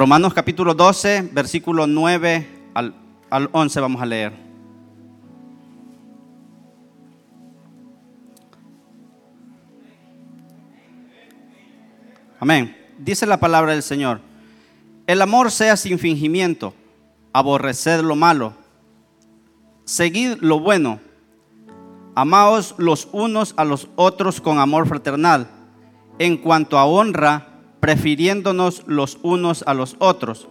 Romanos capítulo 12, versículo 9 al, al 11 vamos a leer. Amén. Dice la palabra del Señor. El amor sea sin fingimiento, aborreced lo malo, seguid lo bueno, amaos los unos a los otros con amor fraternal, en cuanto a honra, prefiriéndonos los unos a los otros,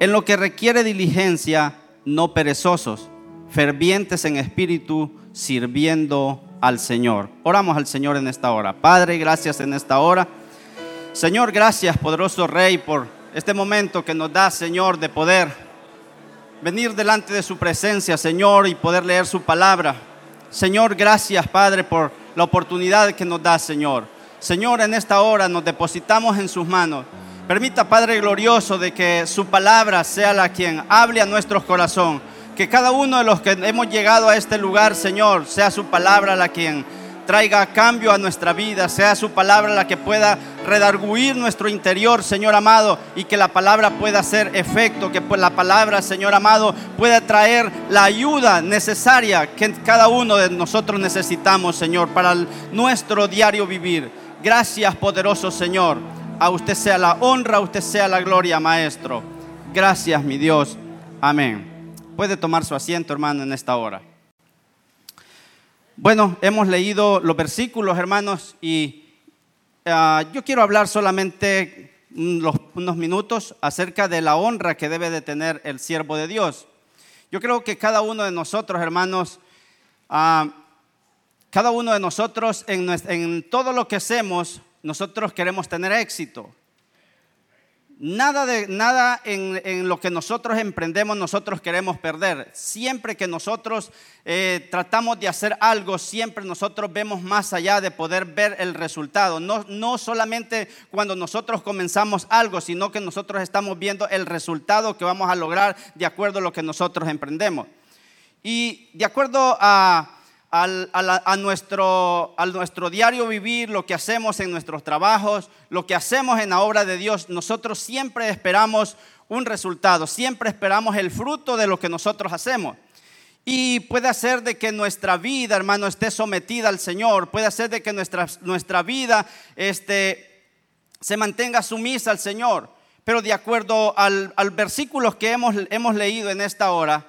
en lo que requiere diligencia, no perezosos, fervientes en espíritu, sirviendo al Señor. Oramos al Señor en esta hora. Padre, gracias en esta hora. Señor, gracias, poderoso Rey, por este momento que nos da, Señor, de poder venir delante de su presencia, Señor, y poder leer su palabra. Señor, gracias, Padre, por la oportunidad que nos da, Señor. Señor, en esta hora nos depositamos en sus manos. Permita, Padre glorioso, de que su palabra sea la quien hable a nuestros corazones. Que cada uno de los que hemos llegado a este lugar, Señor, sea su palabra la quien traiga cambio a nuestra vida, sea su palabra la que pueda redarguir nuestro interior, Señor amado, y que la palabra pueda hacer efecto, que pues la palabra, Señor amado, pueda traer la ayuda necesaria que cada uno de nosotros necesitamos, Señor, para nuestro diario vivir. Gracias, poderoso Señor. A usted sea la honra, a usted sea la gloria, Maestro. Gracias, mi Dios. Amén. Puede tomar su asiento, hermano, en esta hora. Bueno, hemos leído los versículos, hermanos, y uh, yo quiero hablar solamente unos minutos acerca de la honra que debe de tener el siervo de Dios. Yo creo que cada uno de nosotros, hermanos, uh, cada uno de nosotros en, todo lo que hacemos, nosotros queremos tener éxito. Nada, nada en, en, lo que nosotros emprendemos nosotros queremos perder. Siempre que nosotros eh, tratamos de hacer algo, siempre nosotros vemos más allá de poder ver el resultado. No, no solamente cuando nosotros comenzamos algo, sino que nosotros estamos viendo el resultado que vamos a lograr de acuerdo a lo que nosotros emprendemos. Y de acuerdo a al, a, nuestro, a nuestro diario vivir, lo que hacemos en nuestros trabajos, lo que hacemos en la obra de Dios, nosotros siempre esperamos un resultado, siempre esperamos el fruto de lo que nosotros hacemos. Y puede ser de que nuestra vida, hermano, esté sometida al Señor, puede ser de que nuestra, nuestra vida este, se mantenga sumisa al Señor. Pero de acuerdo al, al versículo que hemos, hemos leído en esta hora,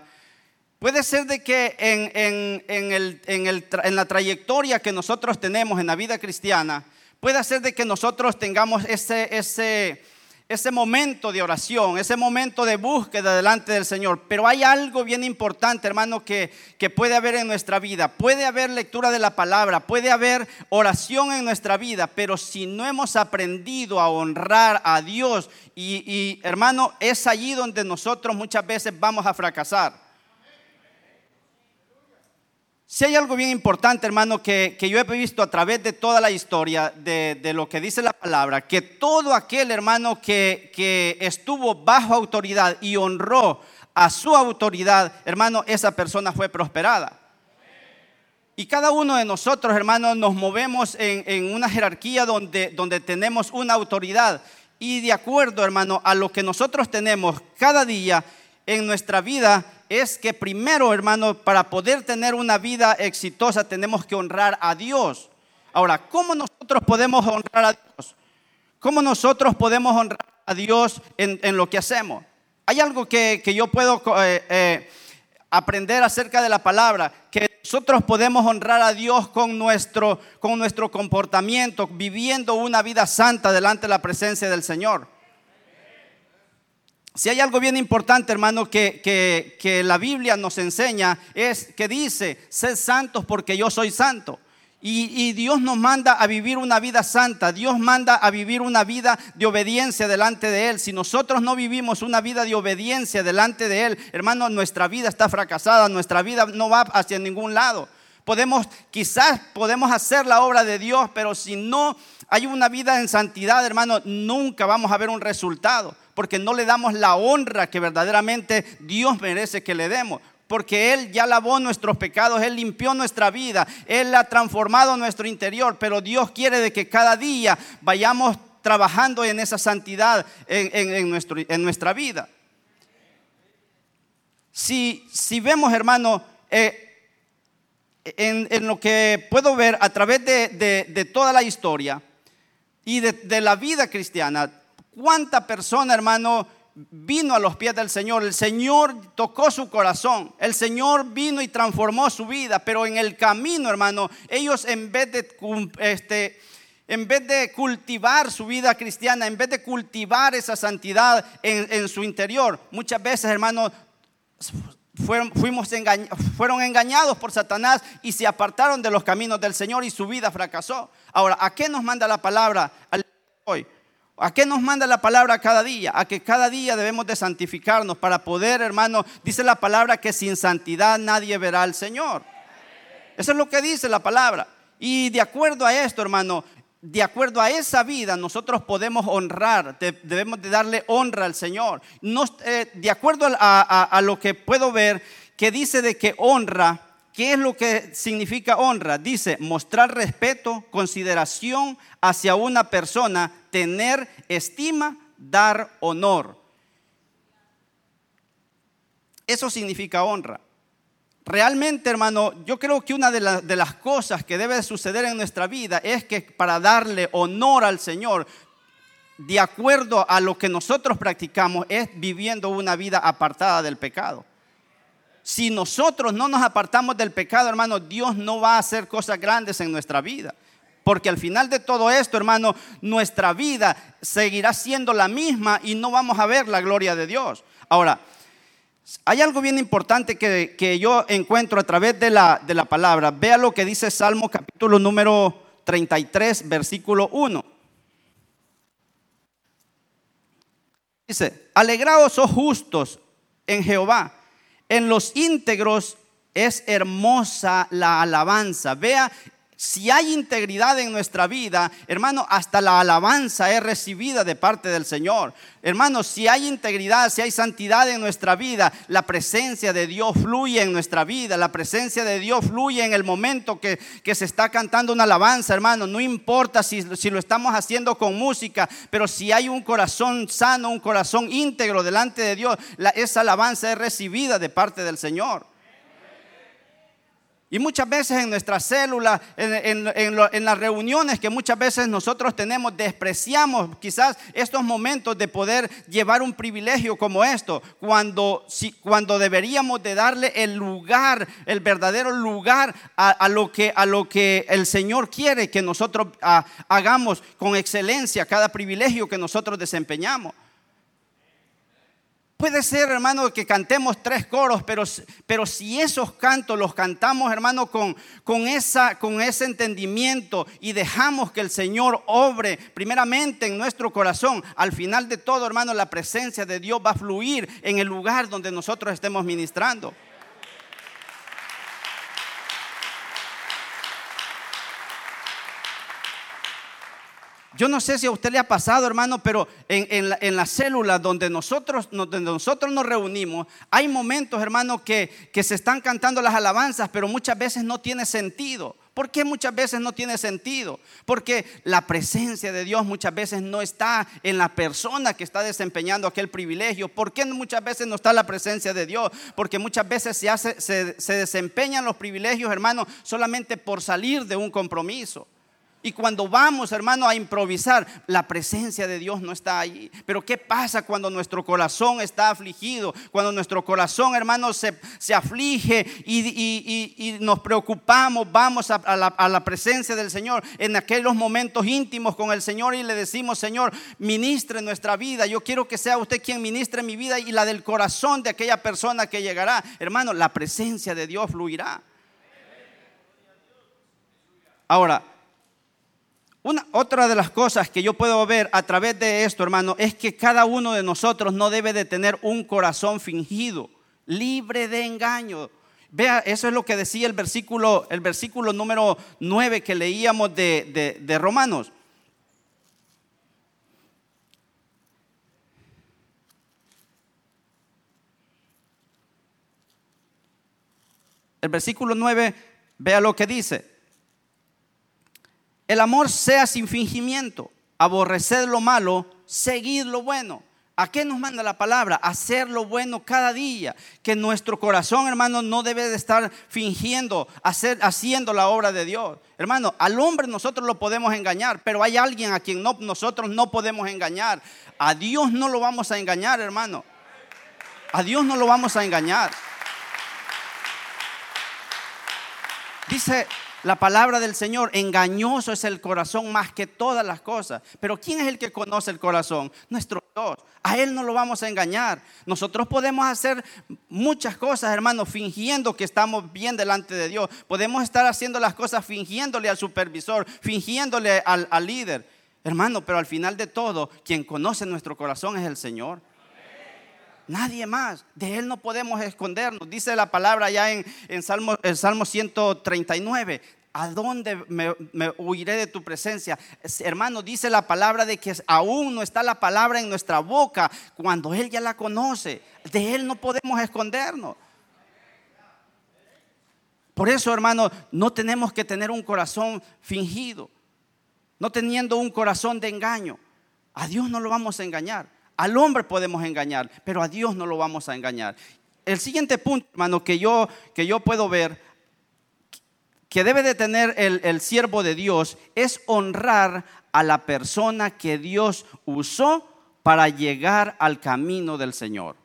Puede ser de que en, en, en, el, el, en, la trayectoria que nosotros tenemos en la vida cristiana, puede ser de que nosotros tengamos ese, ese, ese momento de oración, ese momento de búsqueda delante del Señor. Pero hay algo bien importante, hermano, que, que puede haber en nuestra vida. Puede haber lectura de la palabra, puede haber oración en nuestra vida, pero si no hemos aprendido a honrar a Dios, y, y hermano, es allí donde nosotros muchas veces vamos a fracasar. Si hay algo bien importante, hermano, que, que, yo he visto a través de toda la historia de, de, lo que dice la palabra, que todo aquel hermano que, que estuvo bajo autoridad y honró a su autoridad, hermano, esa persona fue prosperada. Y cada uno de nosotros, hermanos, nos movemos en, en una jerarquía donde, donde tenemos una autoridad. Y de acuerdo, hermano, a lo que nosotros tenemos cada día en nuestra vida, es que primero, hermano, para poder tener una vida exitosa tenemos que honrar a Dios. Ahora, ¿cómo nosotros podemos honrar a Dios? ¿Cómo nosotros podemos honrar a Dios en, en lo que hacemos? Hay algo que, que yo puedo eh, eh, aprender acerca de la palabra, que nosotros podemos honrar a Dios con nuestro, con nuestro comportamiento, viviendo una vida santa delante de la presencia del Señor. Si hay algo bien importante, hermano, que, que, la Biblia nos enseña, es que dice, sed santos porque yo soy santo. Y, y, Dios nos manda a vivir una vida santa, Dios manda a vivir una vida de obediencia delante de Él. Si nosotros no vivimos una vida de obediencia delante de Él, hermano, nuestra vida está fracasada, nuestra vida no va hacia ningún lado. Podemos, quizás podemos hacer la obra de Dios, pero si no hay una vida en santidad, hermano, nunca vamos a ver un resultado porque no le damos la honra que verdaderamente Dios merece que le demos. Porque Él ya lavó nuestros pecados, Él limpió nuestra vida, Él ha transformado nuestro interior, pero Dios quiere de que cada día vayamos trabajando en esa santidad en, nuestro, en nuestra vida. Si, si vemos, hermano, eh, en, lo que puedo ver a través de, toda la historia y de, la vida cristiana, cuánta persona, hermano, vino a los pies del Señor. El Señor tocó su corazón. El Señor vino y transformó su vida. Pero en el camino, hermano, ellos en vez de, este, en vez de cultivar su vida cristiana, en vez de cultivar esa santidad en, su interior, muchas veces, hermano, fuimos fueron engañados por Satanás y se apartaron de los caminos del Señor y su vida fracasó. Ahora, ¿a qué nos manda la palabra hoy? ¿A qué nos manda la palabra cada día? A que cada día debemos de santificarnos para poder, hermano, dice la palabra que sin santidad nadie verá al Señor. Eso es lo que dice la palabra. Y de acuerdo a esto, hermano, de acuerdo a esa vida nosotros podemos honrar, debemos de darle honra al Señor. Eh, de acuerdo a, lo que puedo ver, que dice de que honra, ¿qué es lo que significa honra? Dice mostrar respeto, consideración hacia una persona, tener estima, dar honor. Eso significa honra. Realmente, hermano, yo creo que una de, las cosas que debe suceder en nuestra vida es que para darle honor al Señor, de acuerdo a lo que nosotros practicamos, es viviendo una vida apartada del pecado. Si nosotros no nos apartamos del pecado, hermano, Dios no va a hacer cosas grandes en nuestra vida. Porque al final de todo esto, hermano, nuestra vida seguirá siendo la misma y no vamos a ver la gloria de Dios. Ahora, hay algo bien importante que, yo encuentro a través de la, de la palabra. Vea lo que dice Salmo capítulo número 33, versículo 1. Dice, alegraos, oh justos, en Jehová. En los íntegros es hermosa la alabanza. Vea si hay integridad en nuestra vida, hermano, hasta la alabanza es recibida de parte del Señor. Hermano, si hay integridad, si hay santidad en nuestra vida, la presencia de Dios fluye en nuestra vida. La presencia de Dios fluye en el momento que, se está cantando una alabanza, hermano. No importa si, lo estamos haciendo con música, pero si hay un corazón sano, un corazón íntegro delante de Dios, esa alabanza es recibida de parte del Señor. Y muchas veces en nuestras células, en, las reuniones que muchas veces nosotros tenemos, despreciamos quizás estos momentos de poder llevar un privilegio como esto, cuando, cuando deberíamos de darle el lugar, el verdadero lugar a, lo, que, a lo que el Señor quiere que nosotros ah, hagamos con excelencia cada privilegio que nosotros desempeñamos. Puede ser, hermano, que cantemos tres coros, pero, pero si esos cantos los cantamos, hermano, con, con, esa, con ese entendimiento y dejamos que el Señor obre primeramente en nuestro corazón, al final de todo, hermano, la presencia de Dios va a fluir en el lugar donde nosotros estemos ministrando. Yo no sé si a usted le ha pasado, hermano, pero en, la, célula donde nosotros, donde nosotros nos reunimos, hay momentos, hermano, que, que se están cantando las alabanzas, pero muchas veces no tiene sentido. ¿Por qué muchas veces no tiene sentido? Porque la presencia de Dios muchas veces no está en la persona que está desempeñando aquel privilegio. ¿Por qué muchas veces no está la presencia de Dios? Porque muchas veces se, se desempeñan los privilegios, hermano, solamente por salir de un compromiso. Y cuando vamos, hermano, a improvisar, la presencia de Dios no está ahí. Pero ¿qué pasa cuando nuestro corazón está afligido? Cuando nuestro corazón, hermano, se, aflige y, nos preocupamos, vamos a, la, a la presencia del Señor en aquellos momentos íntimos con el Señor y le decimos, Señor, ministre nuestra vida. Yo quiero que sea usted quien ministre mi vida y la del corazón de aquella persona que llegará. Hermano, la presencia de Dios fluirá. Ahora, otra de las cosas que yo puedo ver a través de esto, hermano, es que cada uno de nosotros no debe de tener un corazón fingido, libre de engaño. Vea, eso es lo que decía el versículo, el versículo número 9 que leíamos de, de Romanos. El versículo 9, vea lo que dice. El amor sea sin fingimiento. aborreced lo malo, seguid lo bueno. ¿A qué nos manda la palabra? Hacer lo bueno cada día. Que nuestro corazón, hermano, no debe de estar fingiendo, hacer, haciendo la obra de Dios. Hermano, al hombre nosotros lo podemos engañar, pero hay alguien a quien no, nosotros no podemos engañar. A Dios no lo vamos a engañar, hermano. A Dios no lo vamos a engañar. Dice la palabra del Señor, engañoso es el corazón más que todas las cosas. Pero ¿quién es el que conoce el corazón? Nuestro Dios. A Él no lo vamos a engañar. Nosotros podemos hacer muchas cosas, hermanos, fingiendo que estamos bien delante de Dios. Podemos estar haciendo las cosas fingiéndole al supervisor, fingiéndole al, al líder. Hermano, pero al final de todo, quien conoce nuestro corazón es el Señor. Nadie más. De Él no podemos escondernos. Dice la palabra ya en, en Salmo, el Salmo 139. ¿A dónde me, huiré de tu presencia? Hermano, dice la palabra de que aún no está la palabra en nuestra boca cuando Él ya la conoce. De Él no podemos escondernos. Por eso, hermano, no tenemos que tener un corazón fingido, no teniendo un corazón de engaño. A Dios no lo vamos a engañar. Al hombre podemos engañar, pero a Dios no lo vamos a engañar. El siguiente punto, hermano, que yo, que yo puedo ver, que debe de tener el, el siervo de Dios, es honrar a la persona que Dios usó para llegar al camino del Señor.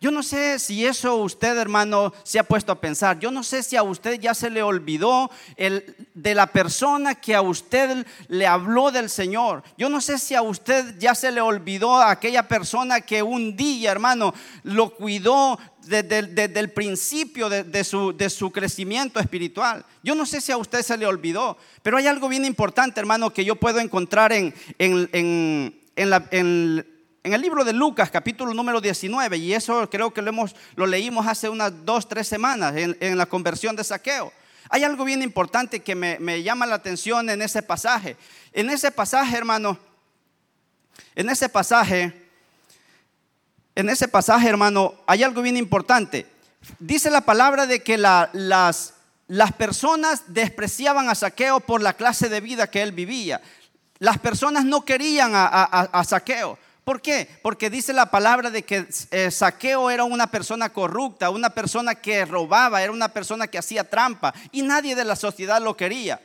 Yo no sé si eso usted, hermano, se ha puesto a pensar. Yo no sé si a usted ya se le olvidó el, de la persona que a usted le habló del Señor. Yo no sé si a usted ya se le olvidó aquella persona que un día, hermano, lo cuidó desde, el principio de, su, de, su, crecimiento espiritual. Yo no sé si a usted se le olvidó, pero hay algo bien importante, hermano, que yo puedo encontrar en, en, en, en la, en el libro de Lucas, capítulo número 19, y eso creo que lo, hemos, lo leímos hace unas dos, tres semanas en, la conversión de saqueo. Hay algo bien importante que me, me, llama la atención en ese pasaje. En ese pasaje, hermano, en ese pasaje, en ese pasaje, hermano, hay algo bien importante. Dice la palabra de que la, las, las personas despreciaban a saqueo por la clase de vida que él vivía. Las personas no querían a, a saqueo. ¿Por qué? Porque dice la palabra de que eh, Saqueo era una persona corrupta, una persona que robaba, era una persona que hacía trampa y nadie de la sociedad lo quería.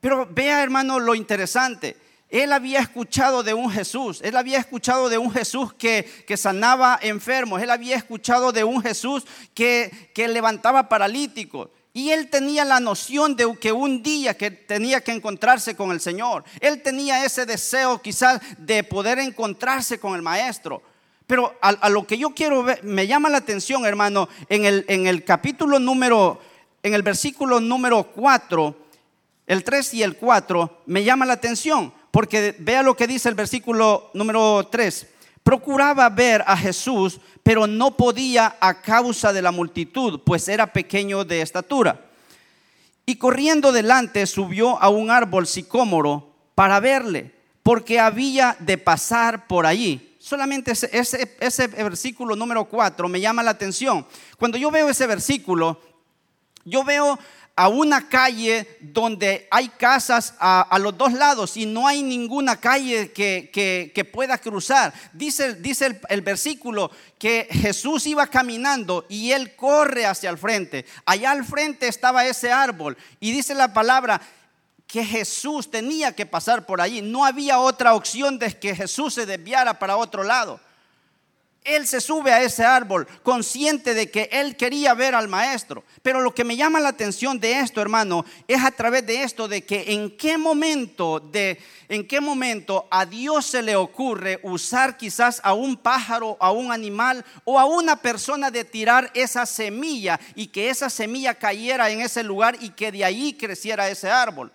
Pero vea hermano lo interesante. Él había escuchado de un Jesús, él había escuchado de un Jesús que, que sanaba enfermos, él había escuchado de un Jesús que, que levantaba paralíticos. Y él tenía la noción de que un día que tenía que encontrarse con el Señor. Él tenía ese deseo quizás de poder encontrarse con el Maestro. Pero a, lo que yo quiero ver, me llama la atención, hermano, en el, en el capítulo número, en el versículo número 4, el 3 y el 4, me llama la atención. Porque vea lo que dice el versículo número 3. Procuraba ver a Jesús, pero no podía a causa de la multitud, pues era pequeño de estatura. Y corriendo delante subió a un árbol sicómoro para verle, porque había de pasar por allí. Solamente ese, versículo número 4 me llama la atención. Cuando yo veo ese versículo, yo veo a una calle donde hay casas a, los dos lados y no hay ninguna calle que, pueda cruzar. Dice, dice el, el, versículo que Jesús iba caminando y él corre hacia el frente. Allá al frente estaba ese árbol y dice la palabra que Jesús tenía que pasar por allí. No había otra opción de que Jesús se desviara para otro lado. Él se sube a ese árbol consciente de que él quería ver al maestro. Pero lo que me llama la atención de esto, hermano, es a través de esto de que en qué momento de en qué momento a Dios se le ocurre usar quizás a un pájaro, a un animal o a una persona de tirar esa semilla y que esa semilla cayera en ese lugar y que de ahí creciera ese árbol.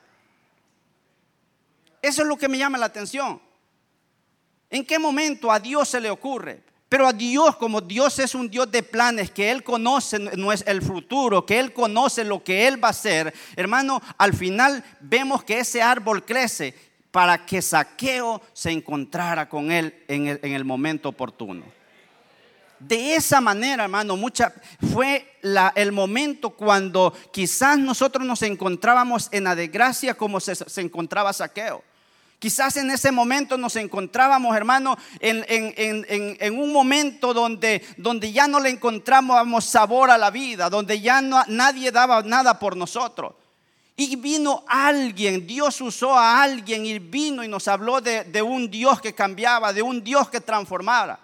Eso es lo que me llama la atención. ¿En qué momento a Dios se le ocurre? Pero a Dios, como Dios es un Dios de planes, que Él conoce el futuro, que Él conoce lo que Él va a hacer, hermano, al final vemos que ese árbol crece para que Saqueo se encontrara con Él en el, momento oportuno. De esa manera, hermano, mucha, fue el momento cuando quizás nosotros nos encontrábamos en la desgracia como se, encontraba Saqueo Quizás en ese momento nos encontrábamos, hermano, en, un momento donde, ya no le encontrábamos sabor a la vida, donde ya nadie daba nada por nosotros. Y vino alguien, Dios usó a alguien y vino y nos habló de, de un Dios que cambiaba, de un Dios que transformara.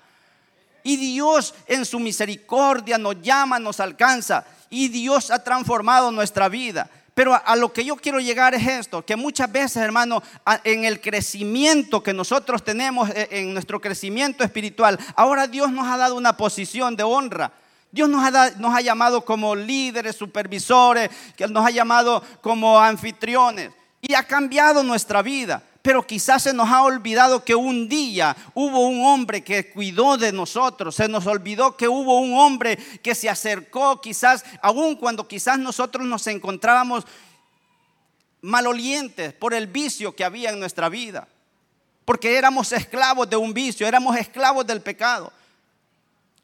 Y Dios en su misericordia nos llama, nos alcanza. Y Dios ha transformado nuestra vida. Pero a, lo que yo quiero llegar es esto, que muchas veces, hermano, en el crecimiento que nosotros tenemos, e, en nuestro crecimiento espiritual, ahora Dios nos ha dado una posición de honra. Dios nos ha, nos ha llamado como líderes, supervisores, que nos ha llamado como anfitriones y ha cambiado nuestra vida. Pero quizás se nos ha olvidado que un día hubo un hombre que cuidó de nosotros. Se nos olvidó que hubo un hombre que se acercó quizás, aun cuando quizás nosotros nos encontrábamos malolientes por el vicio que había en nuestra vida. Porque éramos esclavos de un vicio, éramos esclavos del pecado.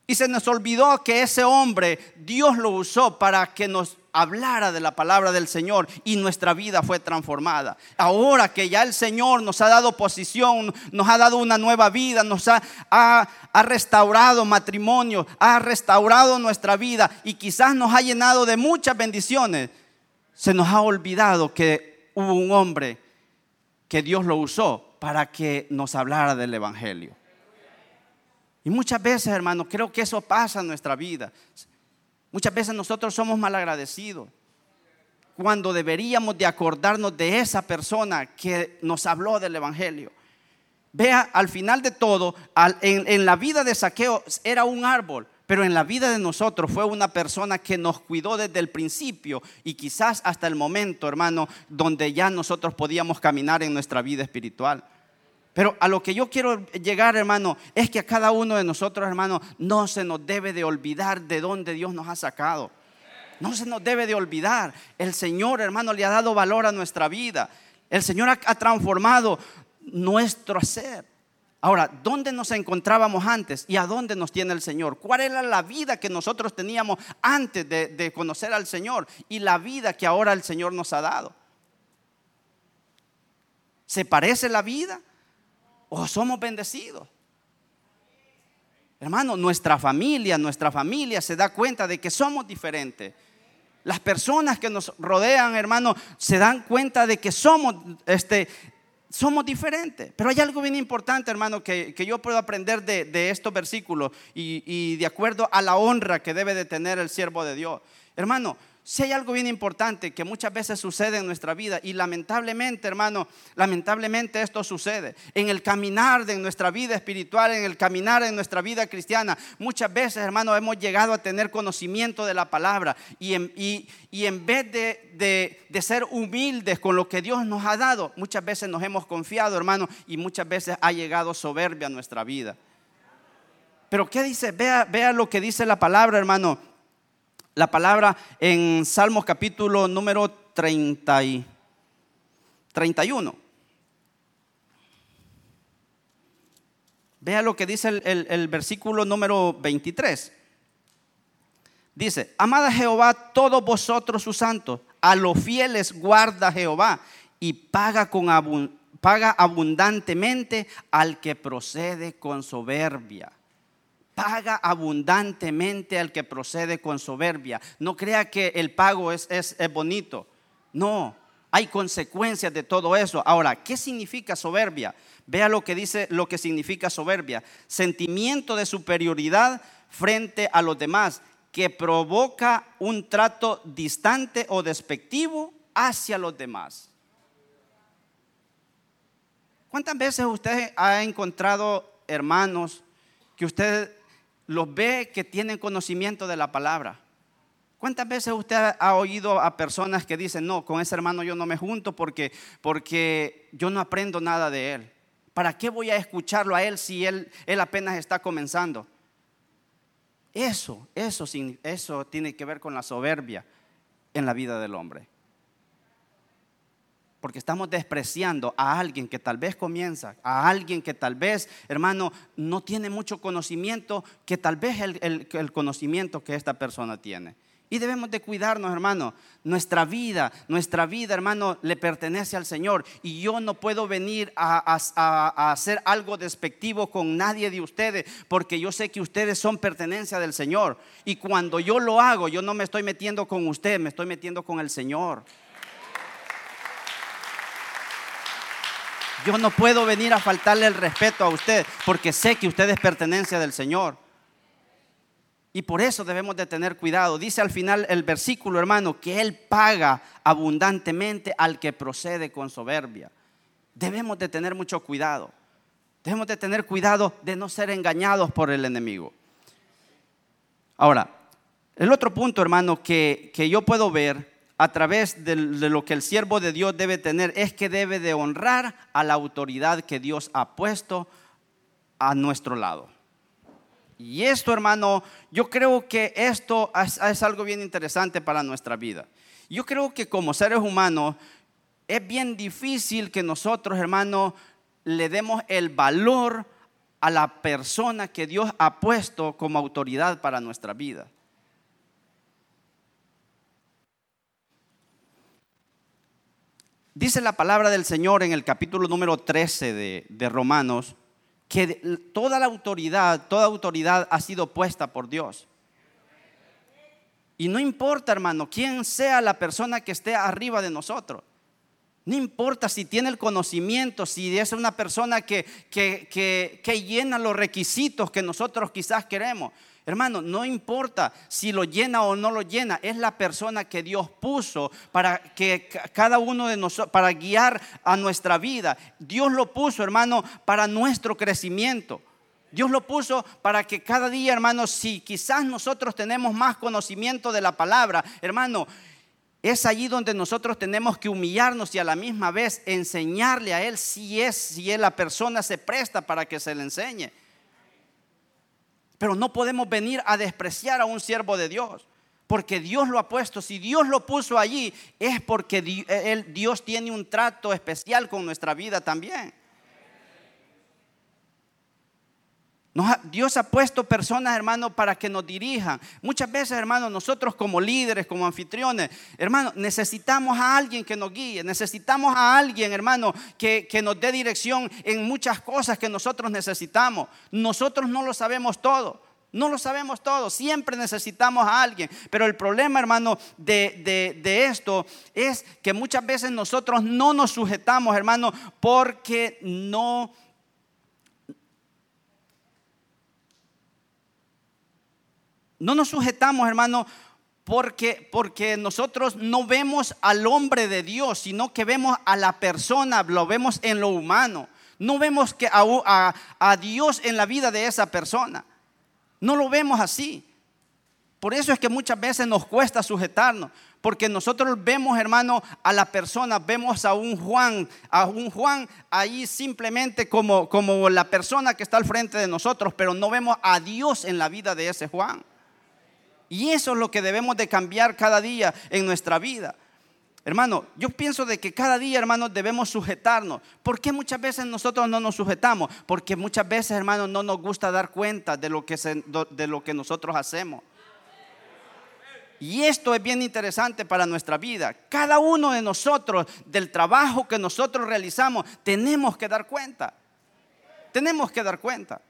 Y se nos olvidó que ese hombre Dios lo usó para que nos hablara de la palabra del Señor y nuestra vida fue transformada. Ahora que ya el Señor nos ha dado posición, nos ha dado una nueva vida, nos ha, ha, ha restaurado matrimonio, ha restaurado nuestra vida y quizás nos ha llenado de muchas bendiciones, se nos ha olvidado que hubo un hombre que Dios lo usó para que nos hablara del Evangelio. Y muchas veces, hermanos, creo que eso pasa en nuestra vida. Muchas veces nosotros somos malagradecidos cuando deberíamos de acordarnos de esa persona que nos habló del Evangelio. Vea, al final de todo, en, en, la vida de Saqueo era un árbol, pero en la vida de nosotros fue una persona que nos cuidó desde el principio y quizás hasta el momento, hermano, donde ya nosotros podíamos caminar en nuestra vida espiritual. Pero a lo que yo quiero llegar, hermano, es que a cada uno de nosotros, hermano, no se nos debe de olvidar de dónde Dios nos ha sacado. No se nos debe de olvidar. El Señor, hermano, le ha dado valor a nuestra vida. El Señor ha, transformado nuestro ser. Ahora, ¿dónde nos encontrábamos antes y a dónde nos tiene el Señor? ¿Cuál era la vida que nosotros teníamos antes de, de conocer al Señor y la vida que ahora el Señor nos ha dado? ¿Se parece la vida? O somos bendecidos. Hermano, nuestra familia, nuestra familia se da cuenta de que somos diferentes. Las personas que nos rodean, hermano, se dan cuenta de que somos, este, somos diferentes. Pero hay algo bien importante, hermano, que, yo puedo aprender de, estos versículos y, y de acuerdo a la honra que debe de tener el siervo de Dios. Hermano, si hay algo bien importante que muchas veces sucede en nuestra vida y lamentablemente, hermano, lamentablemente esto sucede en el caminar de nuestra vida espiritual, en el caminar en nuestra vida cristiana. Muchas veces, hermano, hemos llegado a tener conocimiento de la palabra y en, y, en vez de, de, ser humildes con lo que Dios nos ha dado, muchas veces nos hemos confiado, hermano, y muchas veces ha llegado soberbia a nuestra vida. Pero ¿qué dice? Vea, vea lo que dice la palabra, hermano la palabra en Salmos capítulo número 30 y 31. Vea lo que dice el, versículo número 23. Dice, amada Jehová todos vosotros sus santos, a los fieles guarda Jehová y paga, con paga abundantemente al que procede con soberbia paga abundantemente al que procede con soberbia. No crea que el pago es, es, bonito. No, hay consecuencias de todo eso. Ahora, ¿qué significa soberbia? Vea lo que dice lo que significa soberbia. Sentimiento de superioridad frente a los demás que provoca un trato distante o despectivo hacia los demás. ¿Cuántas veces usted ha encontrado hermanos que usted los ve que tienen conocimiento de la palabra. ¿Cuántas veces usted ha oído a personas que dicen, no, con ese hermano yo no me junto porque, porque yo no aprendo nada de él? ¿Para qué voy a escucharlo a él si él, él apenas está comenzando? Eso, eso, eso tiene que ver con la soberbia en la vida del hombre porque estamos despreciando a alguien que tal vez comienza, a alguien que tal vez, hermano, no tiene mucho conocimiento, que tal vez el, conocimiento que esta persona tiene. Y debemos de cuidarnos, hermano. Nuestra vida, nuestra vida, hermano, le pertenece al Señor. Y yo no puedo venir a, a, hacer algo despectivo con nadie de ustedes, porque yo sé que ustedes son pertenencia del Señor. Y cuando yo lo hago, yo no me estoy metiendo con usted, me estoy metiendo con el Señor. Yo no puedo venir a faltarle el respeto a usted, porque sé que usted es pertenencia del Señor. Y por eso debemos de tener cuidado. Dice al final el versículo, hermano, que Él paga abundantemente al que procede con soberbia. Debemos de tener mucho cuidado. Debemos de tener cuidado de no ser engañados por el enemigo. Ahora, el otro punto, hermano, que, que yo puedo ver a través de, lo que el siervo de Dios debe tener es que debe de honrar a la autoridad que Dios ha puesto a nuestro lado. Y esto, hermano, yo creo que esto es, algo bien interesante para nuestra vida. Yo creo que como seres humanos es bien difícil que nosotros, hermano, le demos el valor a la persona que Dios ha puesto como autoridad para nuestra vida. Dice la palabra del Señor en el capítulo número 13 de, de Romanos, que toda la autoridad, toda autoridad ha sido puesta por Dios. Y no importa, hermano, quién sea la persona que esté arriba de nosotros. No importa si tiene el conocimiento, si es una persona que, que, que, que llena los requisitos que nosotros quizás queremos. Hermano, no importa si lo llena o no lo llena, es la persona que Dios puso para que cada uno de nosotros, para guiar a nuestra vida. Dios lo puso, hermano, para nuestro crecimiento. Dios lo puso para que cada día, hermano, si quizás nosotros tenemos más conocimiento de la palabra, hermano, es allí donde nosotros tenemos que humillarnos y a la misma vez enseñarle a Él si es, si es la persona se presta para que se le enseñe. Pero no podemos venir a despreciar a un siervo de Dios. Porque Dios lo ha puesto. Si Dios lo puso allí, es porque Dios tiene un trato especial con nuestra vida también. Dios ha puesto personas, hermano, para que nos dirijan. Muchas veces, hermano, nosotros como líderes, como anfitriones, hermano, necesitamos a alguien que nos guíe. Necesitamos a alguien, hermano, que, que nos dé dirección en muchas cosas que nosotros necesitamos. Nosotros no lo sabemos todo. No lo sabemos todo, siempre necesitamos a alguien. Pero el problema, hermano, de, de, de, esto es que muchas veces nosotros no nos sujetamos, hermano, porque no No nos sujetamos, hermano, porque, porque nosotros no vemos al hombre de Dios, sino que vemos a la persona, lo vemos en lo humano. No vemos que a, Dios en la vida de esa persona. No lo vemos así. Por eso es que muchas veces nos cuesta sujetarnos, porque nosotros vemos, hermano, a la persona, vemos a un Juan, a un Juan ahí simplemente como, como la persona que está al frente de nosotros, pero no vemos a Dios en la vida de ese Juan. Y eso es lo que debemos de cambiar cada día en nuestra vida. Hermano, yo pienso de que cada día, hermano, debemos sujetarnos. ¿Por qué muchas veces nosotros no nos sujetamos? Porque muchas veces, hermano, no nos gusta dar cuenta de lo que, de lo que nosotros hacemos. Y esto es bien interesante para nuestra vida. Cada uno de nosotros, del trabajo que nosotros realizamos, tenemos que dar cuenta. Tenemos que dar cuenta.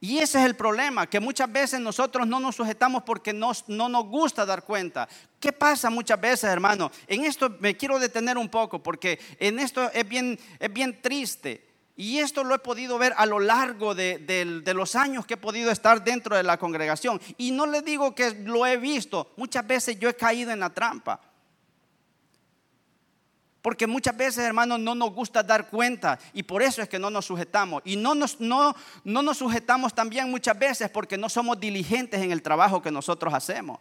Y ese es el problema, que muchas veces nosotros no nos sujetamos porque no nos gusta dar cuenta. ¿Qué pasa muchas veces, hermano? En esto me quiero detener un poco porque en esto es bien, es bien triste. Y esto lo he podido ver a lo largo de, de, los años que he podido estar dentro de la congregación. Y no le digo que lo he visto, muchas veces yo he caído en la trampa. Porque muchas veces, hermanos, no nos gusta dar cuenta y por eso es que no nos sujetamos. Y no nos, no, no nos sujetamos también muchas veces porque no somos diligentes en el trabajo que nosotros hacemos.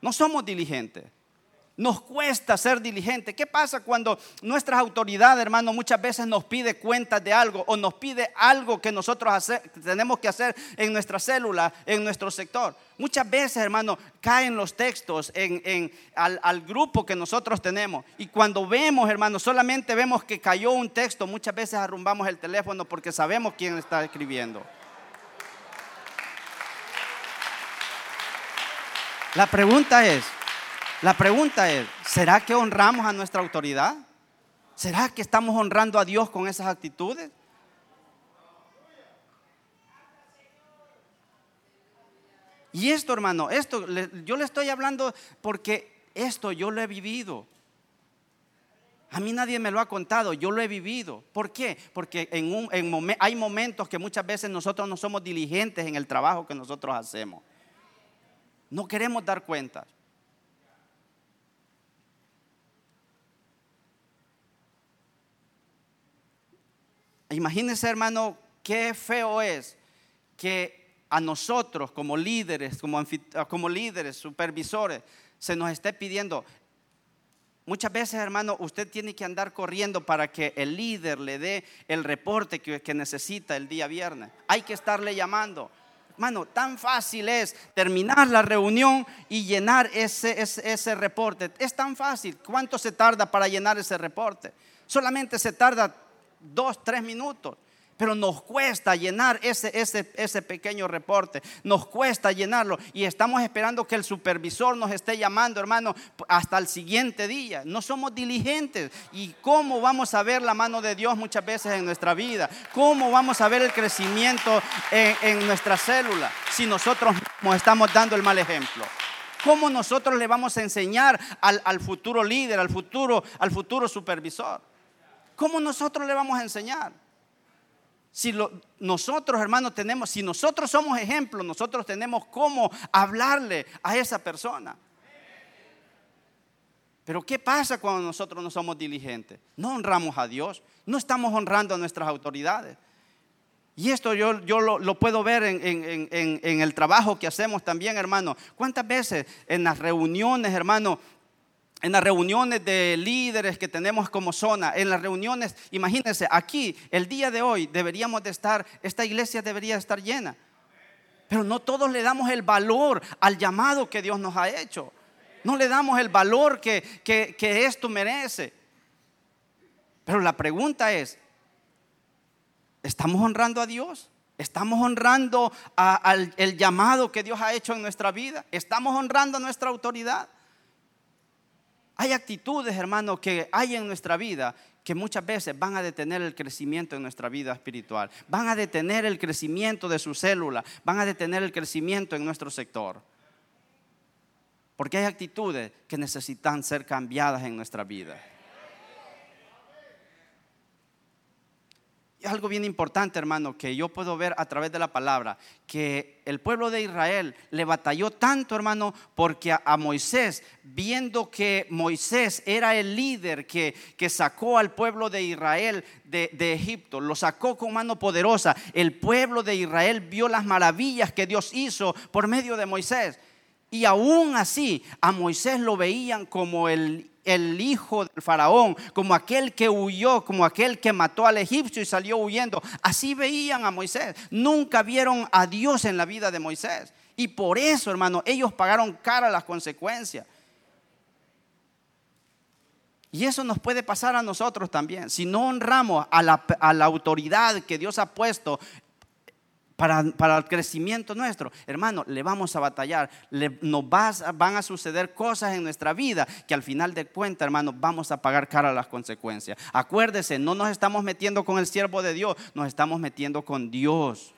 No somos diligentes. Nos cuesta ser diligente. ¿Qué pasa cuando nuestras autoridades, hermano, muchas veces nos pide cuentas de algo o nos pide algo que nosotros tenemos que hacer en nuestra célula, en nuestro sector? Muchas veces, hermano, caen los textos al, grupo que nosotros tenemos. Y cuando vemos, hermano, solamente vemos que cayó un texto, muchas veces arrumbamos el teléfono porque sabemos quién está escribiendo. La pregunta es, la pregunta es, ¿será que honramos a nuestra autoridad? ¿Será que estamos honrando a Dios con esas actitudes? Y esto, hermano, esto, yo le estoy hablando porque esto yo lo he vivido. A mí nadie me lo ha contado, yo lo he vivido. ¿Por qué? Porque hay momentos que muchas veces nosotros no somos diligentes en el trabajo que nosotros hacemos. No queremos dar cuentas. Imagínense, hermano, qué feo es que a nosotros como líderes, como, como líderes, supervisores, se nos esté pidiendo, Muchas veces, hermano, usted tiene que andar corriendo para que el líder le dé el reporte que, necesita el día viernes. Hay que estarle llamando. Hermano, tan fácil es terminar la reunión y llenar ese, ese reporte. Es tan fácil. ¿Cuánto se tarda para llenar ese reporte? Solamente se tarda dos, tres minutos. Pero nos cuesta llenar ese, ese, ese pequeño reporte, nos cuesta llenarlo y estamos esperando que el supervisor nos esté llamando, hermano, hasta el siguiente día. No somos diligentes. ¿Y cómo vamos a ver la mano de Dios muchas veces en nuestra vida? ¿Cómo vamos a ver el crecimiento en, nuestra célula si nosotros nos estamos dando el mal ejemplo? ¿Cómo nosotros le vamos a enseñar al, al futuro líder, al futuro, al futuro supervisor? ¿Cómo nosotros le vamos a enseñar? Si nosotros, hermanos, tenemos, si nosotros somos ejemplos, nosotros tenemos cómo hablarle a esa persona. Pero ¿qué pasa cuando nosotros no somos diligentes? No honramos a Dios, no estamos honrando a nuestras autoridades. Y esto yo, yo lo, puedo ver en, en, el trabajo que hacemos también, hermano. ¿Cuántas veces en las reuniones, hermano, en las reuniones de líderes que tenemos como zona, en las reuniones, imagínense, aquí, el día de hoy, deberíamos de estar, esta iglesia debería estar llena. Pero no todos le damos el valor al llamado que Dios nos ha hecho. No le damos el valor que, que, esto merece. Pero la pregunta es, ¿estamos honrando a Dios? ¿Estamos honrando al el llamado que Dios ha hecho en nuestra vida? ¿Estamos honrando a nuestra autoridad? Hay actitudes, hermano, que hay en nuestra vida que muchas veces van a detener el crecimiento en nuestra vida espiritual, van a detener el crecimiento de su célula, van a detener el crecimiento en nuestro sector. Porque hay actitudes que necesitan ser cambiadas en nuestra vida. Algo bien importante, hermano, que yo puedo ver a través de la palabra, que el pueblo de Israel le batalló tanto, hermano, porque a, Moisés, viendo que Moisés era el líder que, que sacó al pueblo de Israel de, de, Egipto, lo sacó con mano poderosa, el pueblo de Israel vio las maravillas que Dios hizo por medio de Moisés. Y aún así, a Moisés lo veían como el el hijo del faraón, como aquel que huyó, como aquel que mató al egipcio y salió huyendo. Así veían a Moisés. Nunca vieron a Dios en la vida de Moisés. Y por eso, hermano, ellos pagaron cara las consecuencias. Y eso nos puede pasar a nosotros también. Si no honramos a la, a la autoridad que Dios ha puesto para, el crecimiento nuestro. Hermano, le vamos a batallar, nos van a suceder cosas en nuestra vida que al final de cuentas, hermano, vamos a pagar cara las consecuencias. Acuérdese, no nos estamos metiendo con el siervo de Dios, nos estamos metiendo con Dios.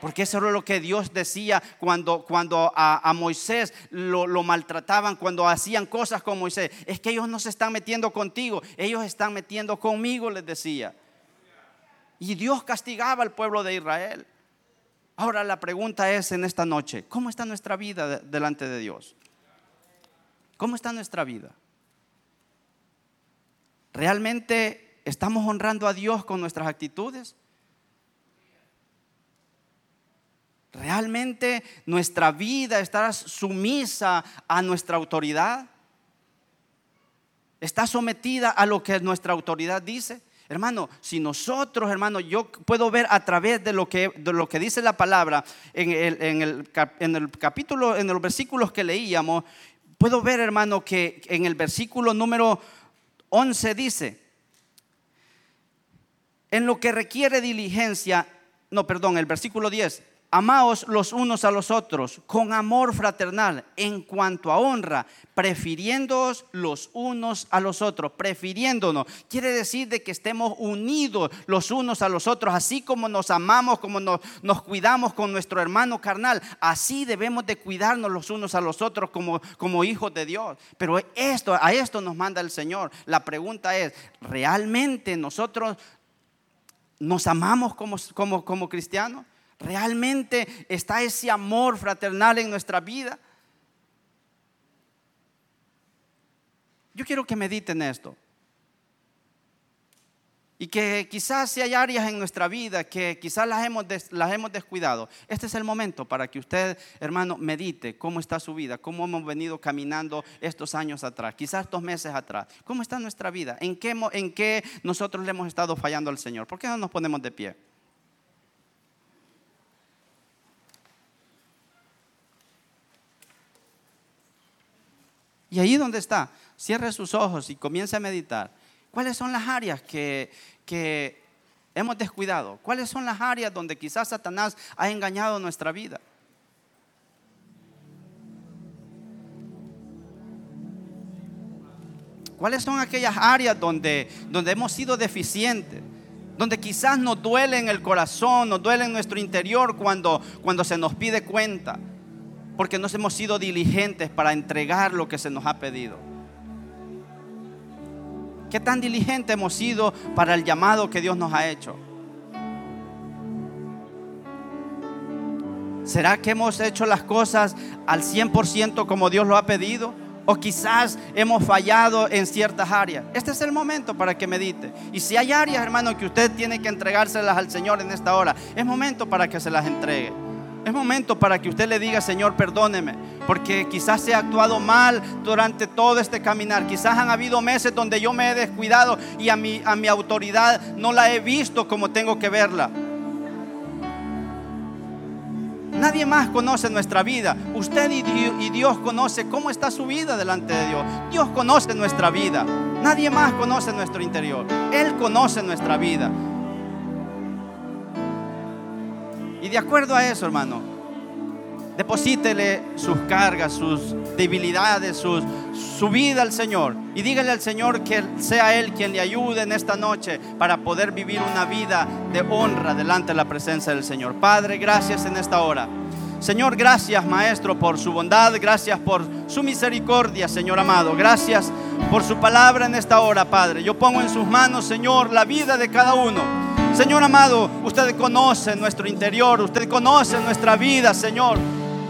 Porque eso era lo que Dios decía cuando, cuando a, Moisés lo, lo, maltrataban, cuando hacían cosas con Moisés. Es que ellos no se están metiendo contigo, ellos están metiendo conmigo, les decía. Y Dios castigaba al pueblo de Israel. Ahora la pregunta es en esta noche, ¿cómo está nuestra vida delante de Dios? ¿Cómo está nuestra vida? ¿Realmente estamos honrando a Dios con nuestras actitudes? ¿Realmente nuestra vida está sumisa a nuestra autoridad? ¿Está sometida a lo que nuestra autoridad dice? Hermano, si nosotros, hermano, yo puedo ver a través de lo que, lo que dice la palabra en el, en, el, en el capítulo, en los versículos que leíamos, puedo ver, hermano, que en el versículo número 11 dice, en lo que requiere diligencia, no, perdón, el versículo 10, Amaos los unos a los otros con amor fraternal en cuanto a honra, prefiriéndoos los unos a los otros, prefiriéndonos. Quiere decir de que estemos unidos los unos a los otros, así como nos amamos, como nos, cuidamos con nuestro hermano carnal, así debemos de cuidarnos los unos a los otros como, hijos de Dios. Pero esto, a esto nos manda el Señor. La pregunta es, ¿realmente nosotros nos amamos como cristianos? ¿Realmente está ese amor fraternal en nuestra vida? Yo quiero que mediten esto. Y que quizás si hay áreas en nuestra vida que quizás las hemos, las hemos descuidado, este es el momento para que usted, hermano, medite cómo está su vida, cómo hemos venido caminando estos años atrás, quizás estos meses atrás, cómo está nuestra vida, en qué, en qué nosotros le hemos estado fallando al Señor. ¿Por qué no nos ponemos de pie? Y ahí donde está, cierre sus ojos y comience a meditar. ¿Cuáles son las áreas que, que hemos descuidado? ¿Cuáles son las áreas donde quizás Satanás ha engañado nuestra vida? ¿Cuáles son aquellas áreas donde, donde hemos sido deficientes? Donde quizás nos duele en el corazón, nos duele en nuestro interior cuando, cuando se nos pide cuenta porque no hemos sido diligentes para entregar lo que se nos ha pedido. ¿Qué tan diligentes hemos sido para el llamado que Dios nos ha hecho? ¿Será que hemos hecho las cosas al 100% como Dios lo ha pedido? O quizás hemos fallado en ciertas áreas. Este es el momento para que medite. Y si hay áreas, hermano, que usted tiene que entregárselas al Señor en esta hora, es momento para que se las entregue. Es momento para que usted le diga, Señor, perdóneme, porque quizás he actuado mal durante todo este caminar. Quizás han habido meses donde yo me he descuidado y a mi, a mi autoridad no la he visto como tengo que verla. Nadie más conoce nuestra vida. Usted y Dios conoce cómo está su vida delante de Dios. Dios conoce nuestra vida. Nadie más conoce nuestro interior. Él conoce nuestra vida. De acuerdo a eso, hermano, deposítele sus cargas, sus debilidades, su vida al Señor. Y dígale al Señor que sea Él quien le ayude en esta noche para poder vivir una vida de honra delante de la presencia del Señor. Padre, gracias en esta hora. Señor, gracias Maestro por su bondad, gracias por su misericordia, Señor amado. Gracias por su palabra en esta hora, Padre. Yo pongo en sus manos, Señor, la vida de cada uno. Señor amado, usted conoce nuestro interior, usted conoce nuestra vida, Señor.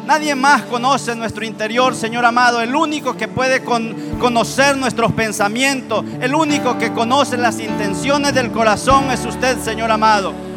Nadie más conoce nuestro interior, Señor amado. El único que puede conocer nuestros pensamientos, el único que conoce las intenciones del corazón es usted, Señor amado.